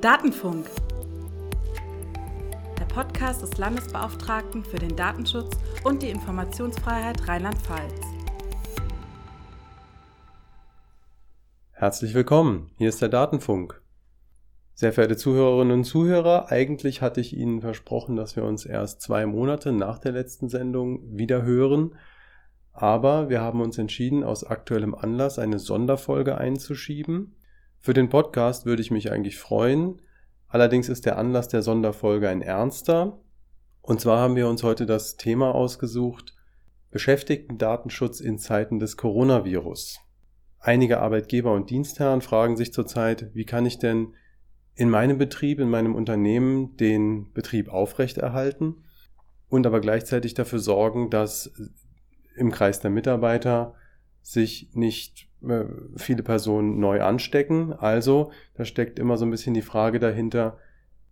Datenfunk. Der Podcast des Landesbeauftragten für den Datenschutz und die Informationsfreiheit Rheinland-Pfalz. Herzlich willkommen, hier ist der Datenfunk. Sehr verehrte Zuhörerinnen und Zuhörer, eigentlich hatte ich Ihnen versprochen, dass wir uns erst zwei Monate nach der letzten Sendung wieder hören, aber wir haben uns entschieden, aus aktuellem Anlass eine Sonderfolge einzuschieben. Für den Podcast würde ich mich eigentlich freuen. Allerdings ist der Anlass der Sonderfolge ein ernster. Und zwar haben wir uns heute das Thema ausgesucht, Beschäftigten-Datenschutz in Zeiten des Coronavirus. Einige Arbeitgeber und Dienstherren fragen sich zurzeit, wie kann ich denn in meinem Betrieb, in meinem Unternehmen den Betrieb aufrechterhalten und aber gleichzeitig dafür sorgen, dass im Kreis der Mitarbeiter sich nicht viele Personen neu anstecken. Also da steckt immer so ein bisschen die Frage dahinter,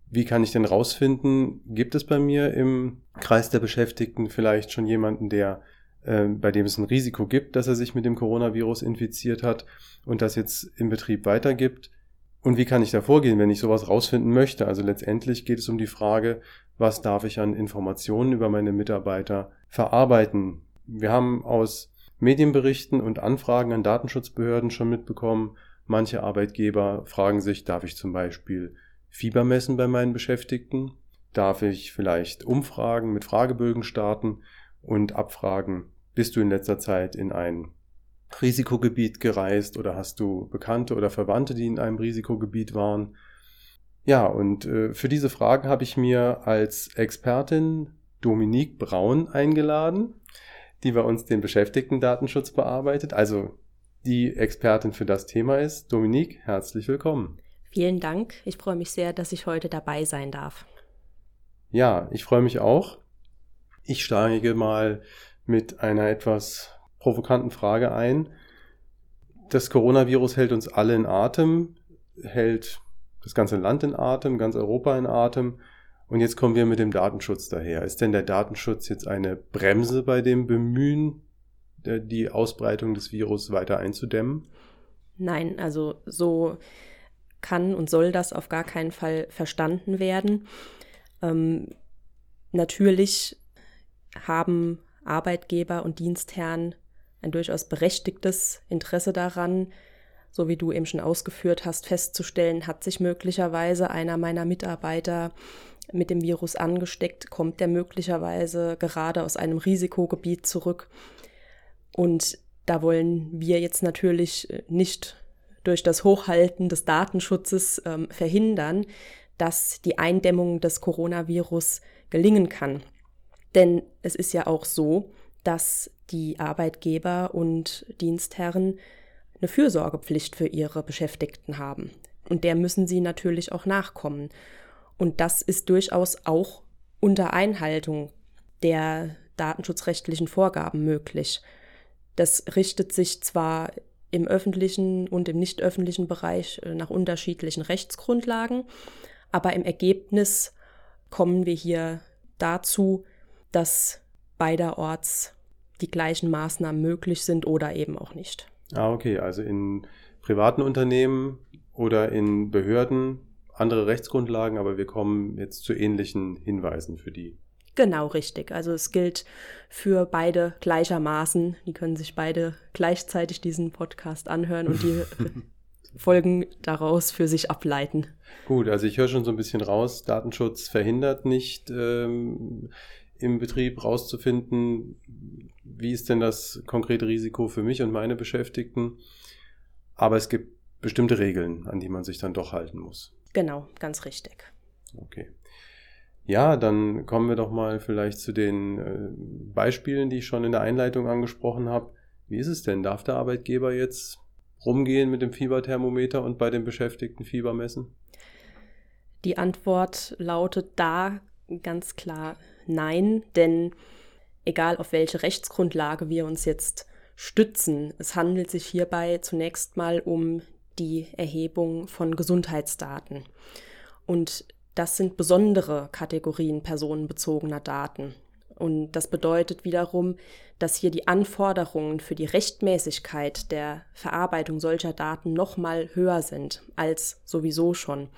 wie kann ich denn rausfinden, gibt es bei mir im Kreis der Beschäftigten vielleicht schon jemanden, der äh, bei dem es ein Risiko gibt, dass er sich mit dem Coronavirus infiziert hat und das jetzt im Betrieb weitergibt? Und wie kann ich da vorgehen, wenn ich sowas rausfinden möchte? Also letztendlich geht es um die Frage, was darf ich an Informationen über meine Mitarbeiter verarbeiten? Wir haben aus Medienberichten und Anfragen an Datenschutzbehörden schon mitbekommen. Manche Arbeitgeber fragen sich, darf ich zum Beispiel Fieber messen bei meinen Beschäftigten? Darf ich vielleicht Umfragen mit Fragebögen starten und abfragen, bist du in letzter Zeit in ein Risikogebiet gereist oder hast du Bekannte oder Verwandte, die in einem Risikogebiet waren? Ja, und äh, für diese Fragen habe ich mir als Expertin Dominique Braun eingeladen die bei uns den Beschäftigten-Datenschutz bearbeitet, also die Expertin für das Thema ist. Dominique, herzlich willkommen. Vielen Dank. Ich freue mich sehr, dass ich heute dabei sein darf. Ja, ich freue mich auch. Ich steige mal mit einer etwas provokanten Frage ein. Das Coronavirus hält uns alle in Atem, hält das ganze Land in Atem, ganz Europa in Atem. Und jetzt kommen wir mit dem Datenschutz daher. Ist denn der Datenschutz jetzt eine Bremse bei dem Bemühen, die Ausbreitung des Virus weiter einzudämmen? Nein, also so kann und soll das auf gar keinen Fall verstanden werden. Ähm, natürlich haben Arbeitgeber und Dienstherren ein durchaus berechtigtes Interesse daran, so wie du eben schon ausgeführt hast, festzustellen, hat sich möglicherweise einer meiner Mitarbeiter mit dem Virus angesteckt, kommt der möglicherweise gerade aus einem Risikogebiet zurück. Und da wollen wir jetzt natürlich äh, nicht durch das Hochhalten des Datenschutzes ähm, verhindern, dass die Eindämmung des Coronavirus gelingen kann. Denn es ist ja auch so, dass die Arbeitgeber und Dienstherren eine Fürsorgepflicht für ihre Beschäftigten haben. Und der müssen sie natürlich auch nachkommen. Und das ist durchaus auch unter Einhaltung der datenschutzrechtlichen Vorgaben möglich. Das richtet sich zwar im öffentlichen und im nicht öffentlichen Bereich äh, nach unterschiedlichen Rechtsgrundlagen, aber im Ergebnis kommen wir hier dazu, dass beiderorts die gleichen Maßnahmen möglich sind oder eben auch nicht. Ah, okay. Also in privaten Unternehmen oder in Behörden andere Rechtsgrundlagen, aber wir kommen jetzt zu ähnlichen Hinweisen für die. Genau, richtig. Also es gilt für beide gleichermaßen. Die können sich beide gleichzeitig diesen Podcast anhören und die Folgen daraus für sich ableiten. Gut, also ich höre schon so ein bisschen raus, Datenschutz verhindert nicht ähm, im Betrieb rauszufinden, wie ist denn das konkrete Risiko für mich und meine Beschäftigten. Aber es gibt bestimmte Regeln, an die man sich dann doch halten muss. Genau, ganz richtig. Okay. Ja, dann kommen wir doch mal vielleicht zu den äh, Beispielen, die ich schon in der Einleitung angesprochen habe. Wie ist es denn? Darf der Arbeitgeber jetzt rumgehen mit dem Fieberthermometer und bei den Beschäftigten Fieber messen? Die Antwort lautet da ganz klar nein, denn egal auf welche Rechtsgrundlage wir uns jetzt stützen, es handelt sich hierbei zunächst mal um die Erhebung von Gesundheitsdaten. Und das sind besondere Kategorien personenbezogener Daten. Und das bedeutet wiederum, dass hier die Anforderungen für die Rechtmäßigkeit der Verarbeitung solcher Daten nochmal höher sind als sowieso schon.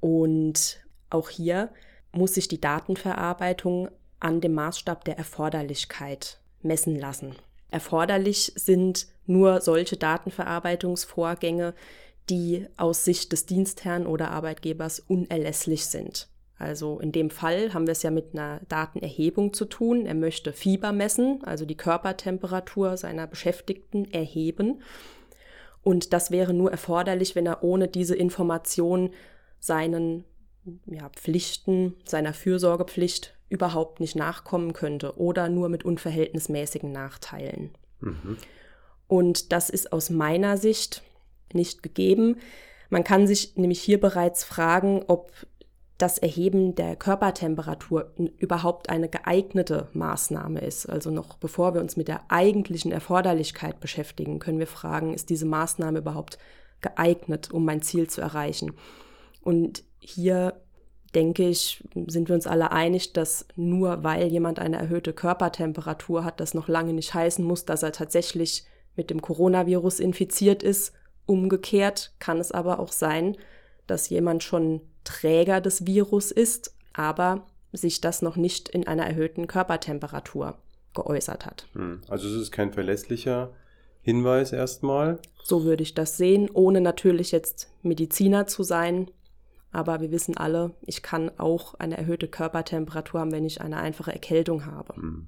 Und auch hier muss sich die Datenverarbeitung an dem Maßstab der Erforderlichkeit messen lassen. Erforderlich sind nur solche Datenverarbeitungsvorgänge, die aus Sicht des Dienstherrn oder Arbeitgebers unerlässlich sind. Also in dem Fall haben wir es ja mit einer Datenerhebung zu tun. Er möchte Fieber messen, also die Körpertemperatur seiner Beschäftigten erheben. Und das wäre nur erforderlich, wenn er ohne diese Information seinen ja, Pflichten, seiner Fürsorgepflicht überhaupt nicht nachkommen könnte oder nur mit unverhältnismäßigen Nachteilen. Mhm. Und das ist aus meiner Sicht nicht gegeben. Man kann sich nämlich hier bereits fragen, ob das Erheben der Körpertemperatur überhaupt eine geeignete Maßnahme ist. Also noch bevor wir uns mit der eigentlichen Erforderlichkeit beschäftigen, können wir fragen, ist diese Maßnahme überhaupt geeignet, um mein Ziel zu erreichen? Und hier denke ich, sind wir uns alle einig, dass nur weil jemand eine erhöhte Körpertemperatur hat, das noch lange nicht heißen muss, dass er tatsächlich mit dem Coronavirus infiziert ist. Umgekehrt kann es aber auch sein, dass jemand schon Träger des Virus ist, aber sich das noch nicht in einer erhöhten Körpertemperatur geäußert hat. Hm. Also es ist kein verlässlicher Hinweis erstmal. So würde ich das sehen, ohne natürlich jetzt Mediziner zu sein. Aber wir wissen alle, ich kann auch eine erhöhte Körpertemperatur haben, wenn ich eine einfache Erkältung habe. Hm.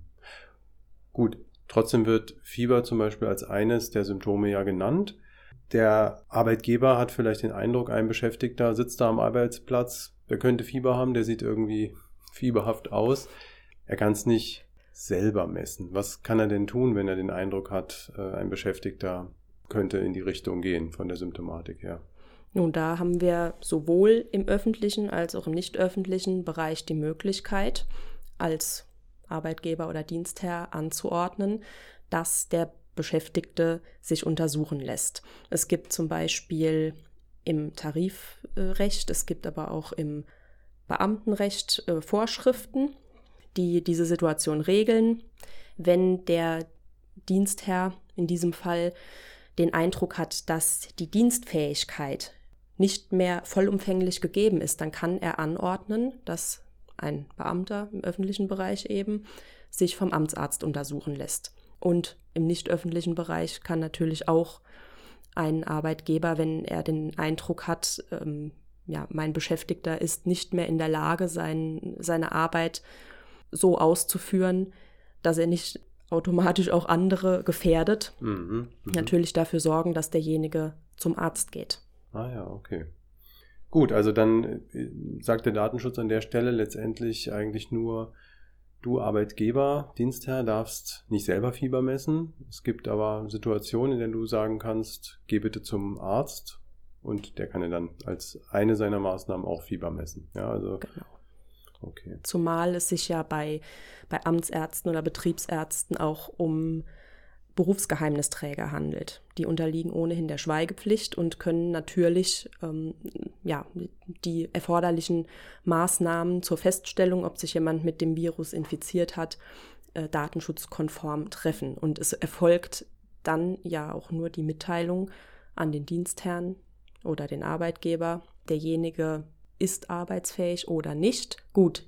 Gut, trotzdem wird Fieber zum Beispiel als eines der Symptome ja genannt. Der Arbeitgeber hat vielleicht den Eindruck, ein Beschäftigter sitzt da am Arbeitsplatz, der könnte Fieber haben, der sieht irgendwie fieberhaft aus. Er kann es nicht selber messen. Was kann er denn tun, wenn er den Eindruck hat, äh, ein Beschäftigter könnte in die Richtung gehen von der Symptomatik her? Nun, da haben wir sowohl im öffentlichen als auch im nicht öffentlichen Bereich die Möglichkeit, als Arbeitgeber oder Dienstherr anzuordnen, dass der Beschäftigte sich untersuchen lässt. Es gibt zum Beispiel im Tarifrecht, es gibt aber auch im Beamtenrecht äh, Vorschriften, die diese Situation regeln. Wenn der Dienstherr in diesem Fall den Eindruck hat, dass die Dienstfähigkeit nicht mehr vollumfänglich gegeben ist, dann kann er anordnen, dass ein Beamter im öffentlichen Bereich eben sich vom Amtsarzt untersuchen lässt. Und im nicht öffentlichen Bereich kann natürlich auch ein Arbeitgeber, wenn er den Eindruck hat, ähm, ja, mein Beschäftigter ist nicht mehr in der Lage, sein, seine Arbeit so auszuführen, dass er nicht automatisch auch andere gefährdet, mhm, mh. natürlich dafür sorgen, dass derjenige zum Arzt geht. Ah ja, okay. Gut, also dann äh, sagt der Datenschutz an der Stelle letztendlich eigentlich nur, Du Arbeitgeber, Dienstherr, darfst nicht selber Fieber messen. Es gibt aber Situationen, in denen du sagen kannst, geh bitte zum Arzt und der kann dir dann als eine seiner Maßnahmen auch Fieber messen. Ja, also. Genau. Okay. Zumal es sich ja bei, bei Amtsärzten oder Betriebsärzten auch um Berufsgeheimnisträger handelt. Die unterliegen ohnehin der Schweigepflicht und können natürlich ähm, ja, die erforderlichen Maßnahmen zur Feststellung, ob sich jemand mit dem Virus infiziert hat, äh, datenschutzkonform treffen. Und es erfolgt dann ja auch nur die Mitteilung an den Dienstherrn oder den Arbeitgeber, derjenige ist arbeitsfähig oder nicht. Gut,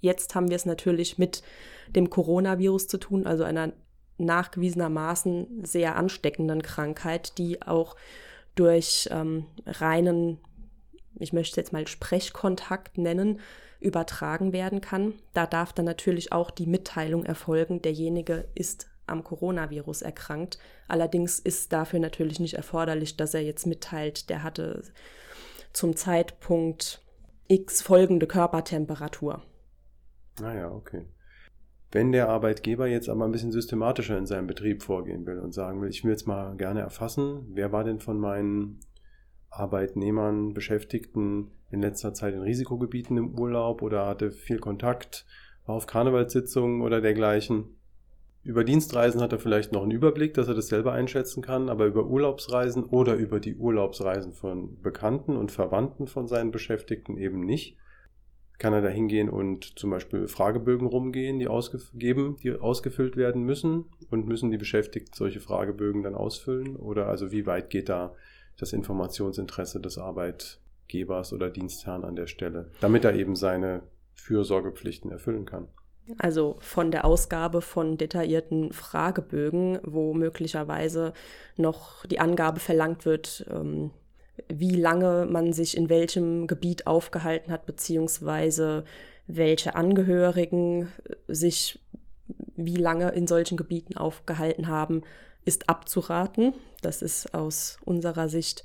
jetzt haben wir es natürlich mit dem Coronavirus zu tun, also einer nachgewiesenermaßen sehr ansteckenden Krankheit, die auch durch ähm, reinen, ich möchte jetzt mal Sprechkontakt nennen, übertragen werden kann. Da darf dann natürlich auch die Mitteilung erfolgen, derjenige ist am Coronavirus erkrankt. Allerdings ist dafür natürlich nicht erforderlich, dass er jetzt mitteilt, der hatte zum Zeitpunkt X folgende Körpertemperatur. Naja, ah okay. Wenn der Arbeitgeber jetzt aber ein bisschen systematischer in seinem Betrieb vorgehen will und sagen will, ich will jetzt mal gerne erfassen, wer war denn von meinen Arbeitnehmern, Beschäftigten in letzter Zeit in Risikogebieten im Urlaub oder hatte viel Kontakt, war auf Karnevalssitzungen oder dergleichen. Über Dienstreisen hat er vielleicht noch einen Überblick, dass er das selber einschätzen kann, aber über Urlaubsreisen oder über die Urlaubsreisen von Bekannten und Verwandten von seinen Beschäftigten eben nicht kann er da hingehen und zum Beispiel Fragebögen rumgehen, die ausgegeben, die ausgefüllt werden müssen und müssen die Beschäftigten solche Fragebögen dann ausfüllen? Oder also wie weit geht da das Informationsinteresse des Arbeitgebers oder Dienstherrn an der Stelle, damit er eben seine Fürsorgepflichten erfüllen kann. Also von der Ausgabe von detaillierten Fragebögen, wo möglicherweise noch die Angabe verlangt wird, ähm, wie lange man sich in welchem Gebiet aufgehalten hat, beziehungsweise welche Angehörigen sich wie lange in solchen Gebieten aufgehalten haben, ist abzuraten. Das ist aus unserer Sicht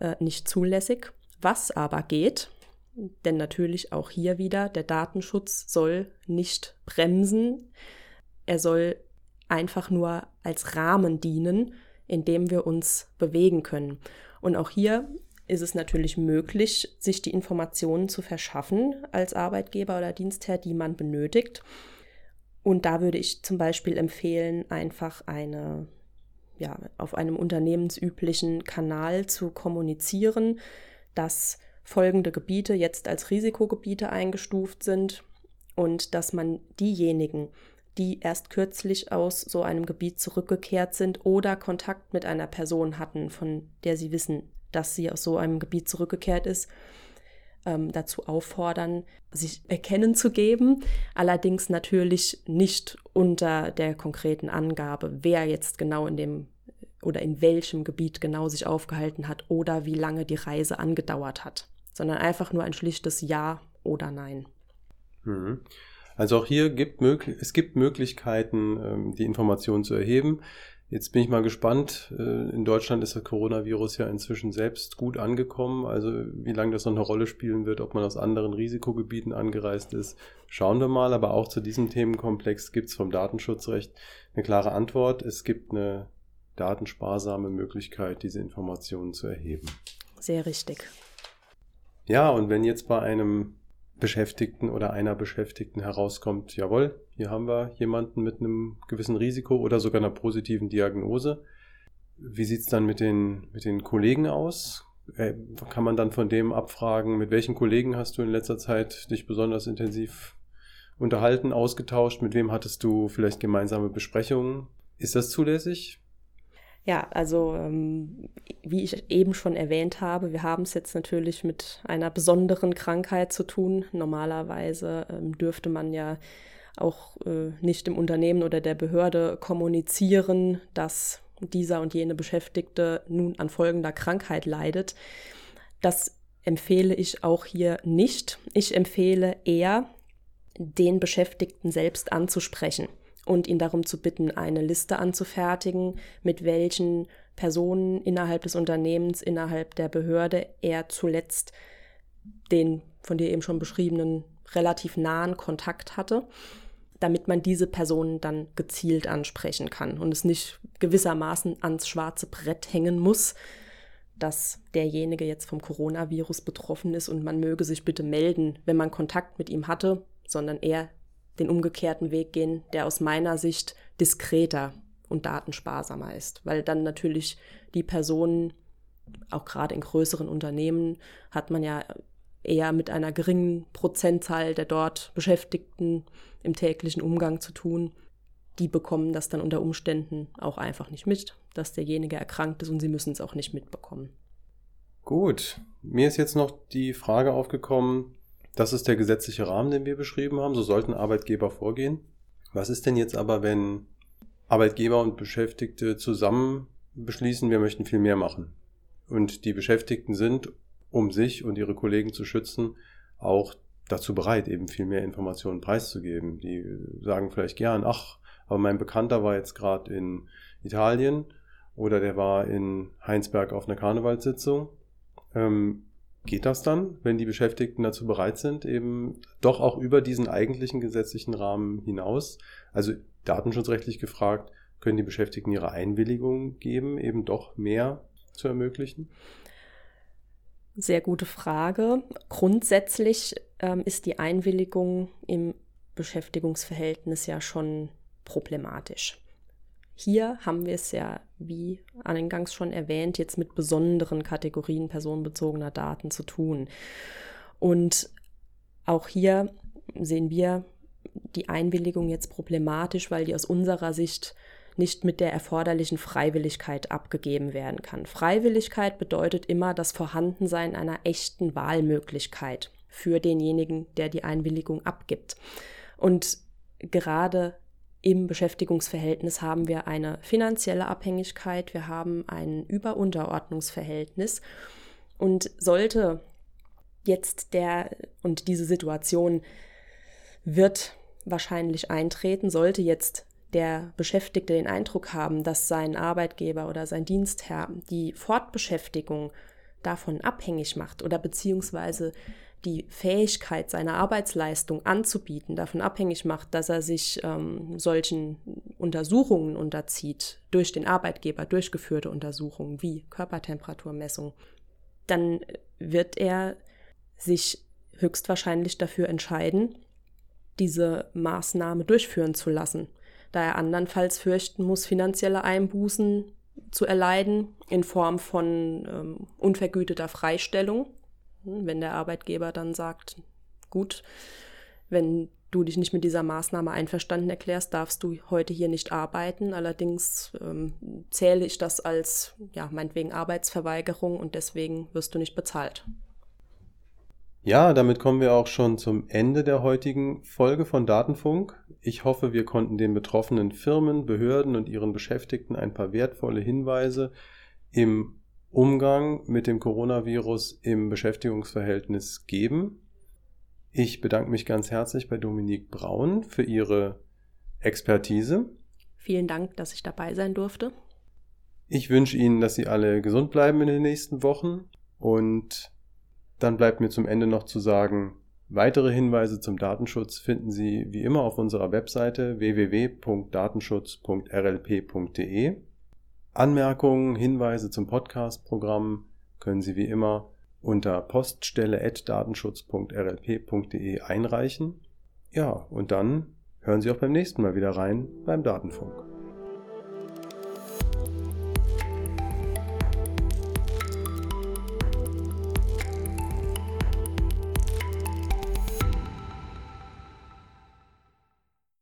äh, nicht zulässig. Was aber geht, denn natürlich auch hier wieder, der Datenschutz soll nicht bremsen. Er soll einfach nur als Rahmen dienen, in dem wir uns bewegen können. Und auch hier ist es natürlich möglich, sich die Informationen zu verschaffen als Arbeitgeber oder Dienstherr, die man benötigt. Und da würde ich zum Beispiel empfehlen, einfach eine, ja, auf einem unternehmensüblichen Kanal zu kommunizieren, dass folgende Gebiete jetzt als Risikogebiete eingestuft sind und dass man diejenigen, die erst kürzlich aus so einem Gebiet zurückgekehrt sind oder Kontakt mit einer Person hatten, von der sie wissen, dass sie aus so einem Gebiet zurückgekehrt ist, ähm, dazu auffordern, sich erkennen zu geben, allerdings natürlich nicht unter der konkreten Angabe, wer jetzt genau in dem oder in welchem Gebiet genau sich aufgehalten hat oder wie lange die Reise angedauert hat, sondern einfach nur ein schlichtes Ja oder Nein. Mhm. Also auch hier gibt es gibt Möglichkeiten, ähm, die Informationen zu erheben. Jetzt bin ich mal gespannt. Äh, in Deutschland ist das Coronavirus ja inzwischen selbst gut angekommen. Also wie lange das noch eine Rolle spielen wird, ob man aus anderen Risikogebieten angereist ist, schauen wir mal. Aber auch zu diesem Themenkomplex gibt es vom Datenschutzrecht eine klare Antwort. Es gibt eine datensparsame Möglichkeit, diese Informationen zu erheben. Sehr richtig. Ja, und wenn jetzt bei einem Beschäftigten oder einer Beschäftigten herauskommt, jawohl, hier haben wir jemanden mit einem gewissen Risiko oder sogar einer positiven Diagnose. Wie sieht es dann mit den, mit den Kollegen aus? Äh, kann man dann von dem abfragen, mit welchen Kollegen hast du in letzter Zeit dich besonders intensiv unterhalten, ausgetauscht? Mit wem hattest du vielleicht gemeinsame Besprechungen? Ist das zulässig? Ja, also ähm, wie ich eben schon erwähnt habe, wir haben es jetzt natürlich mit einer besonderen Krankheit zu tun. Normalerweise ähm, dürfte man ja auch äh, nicht im Unternehmen oder der Behörde kommunizieren, dass dieser und jene Beschäftigte nun an folgender Krankheit leidet. Das empfehle ich auch hier nicht. Ich empfehle eher, den Beschäftigten selbst anzusprechen und ihn darum zu bitten, eine Liste anzufertigen, mit welchen Personen innerhalb des Unternehmens, innerhalb der Behörde er zuletzt den von dir eben schon beschriebenen relativ nahen Kontakt hatte, damit man diese Personen dann gezielt ansprechen kann und es nicht gewissermaßen ans schwarze Brett hängen muss, dass derjenige jetzt vom Coronavirus betroffen ist und man möge sich bitte melden, wenn man Kontakt mit ihm hatte, sondern er den umgekehrten Weg gehen, der aus meiner Sicht diskreter und datensparsamer ist, weil dann natürlich die Personen, auch gerade in größeren Unternehmen, hat man ja eher mit einer geringen Prozentzahl der dort Beschäftigten im täglichen Umgang zu tun. Die bekommen das dann unter Umständen auch einfach nicht mit, dass derjenige erkrankt ist und sie müssen es auch nicht mitbekommen. Gut, mir ist jetzt noch die Frage aufgekommen, das ist der gesetzliche Rahmen, den wir beschrieben haben. So sollten Arbeitgeber vorgehen. Was ist denn jetzt aber, wenn Arbeitgeber und Beschäftigte zusammen beschließen, wir möchten viel mehr machen? Und die Beschäftigten sind, um sich und ihre Kollegen zu schützen, auch dazu bereit, eben viel mehr Informationen preiszugeben. Die sagen vielleicht gern, ach, aber mein Bekannter war jetzt gerade in Italien oder der war in Heinsberg auf einer Karnevalssitzung. Ähm, Geht das dann, wenn die Beschäftigten dazu bereit sind, eben doch auch über diesen eigentlichen gesetzlichen Rahmen hinaus, also datenschutzrechtlich gefragt, können die Beschäftigten ihre Einwilligung geben, eben doch mehr zu ermöglichen? Sehr gute Frage. Grundsätzlich ähm, ist die Einwilligung im Beschäftigungsverhältnis ja schon problematisch. Hier haben wir es ja, wie eingangs schon erwähnt, jetzt mit besonderen Kategorien personenbezogener Daten zu tun. Und auch hier sehen wir die Einwilligung jetzt problematisch, weil die aus unserer Sicht nicht mit der erforderlichen Freiwilligkeit abgegeben werden kann. Freiwilligkeit bedeutet immer das Vorhandensein einer echten Wahlmöglichkeit für denjenigen, der die Einwilligung abgibt. Und gerade im Beschäftigungsverhältnis haben wir eine finanzielle Abhängigkeit, wir haben ein Überunterordnungsverhältnis. Und sollte jetzt der und diese Situation wird wahrscheinlich eintreten, sollte jetzt der Beschäftigte den Eindruck haben, dass sein Arbeitgeber oder sein Dienstherr die Fortbeschäftigung davon abhängig macht oder beziehungsweise die Fähigkeit seiner Arbeitsleistung anzubieten davon abhängig macht, dass er sich ähm, solchen Untersuchungen unterzieht, durch den Arbeitgeber durchgeführte Untersuchungen wie Körpertemperaturmessung, dann wird er sich höchstwahrscheinlich dafür entscheiden, diese Maßnahme durchführen zu lassen, da er andernfalls fürchten muss, finanzielle Einbußen zu erleiden in Form von ähm, unvergüteter Freistellung, wenn der Arbeitgeber dann sagt, gut, wenn du dich nicht mit dieser Maßnahme einverstanden erklärst, darfst du heute hier nicht arbeiten. Allerdings ähm, zähle ich das als, ja, meinetwegen Arbeitsverweigerung und deswegen wirst du nicht bezahlt. Ja, damit kommen wir auch schon zum Ende der heutigen Folge von Datenfunk. Ich hoffe, wir konnten den betroffenen Firmen, Behörden und ihren Beschäftigten ein paar wertvolle Hinweise im Umgang mit dem Coronavirus im Beschäftigungsverhältnis geben. Ich bedanke mich ganz herzlich bei Dominique Braun für ihre Expertise. Vielen Dank, dass ich dabei sein durfte. Ich wünsche Ihnen, dass Sie alle gesund bleiben in den nächsten Wochen und dann bleibt mir zum Ende noch zu sagen, weitere Hinweise zum Datenschutz finden Sie wie immer auf unserer Webseite www.datenschutz.rlp.de. Anmerkungen, Hinweise zum Podcast-Programm können Sie wie immer unter poststelle.datenschutz.rlp.de einreichen. Ja, und dann hören Sie auch beim nächsten Mal wieder rein beim Datenfunk.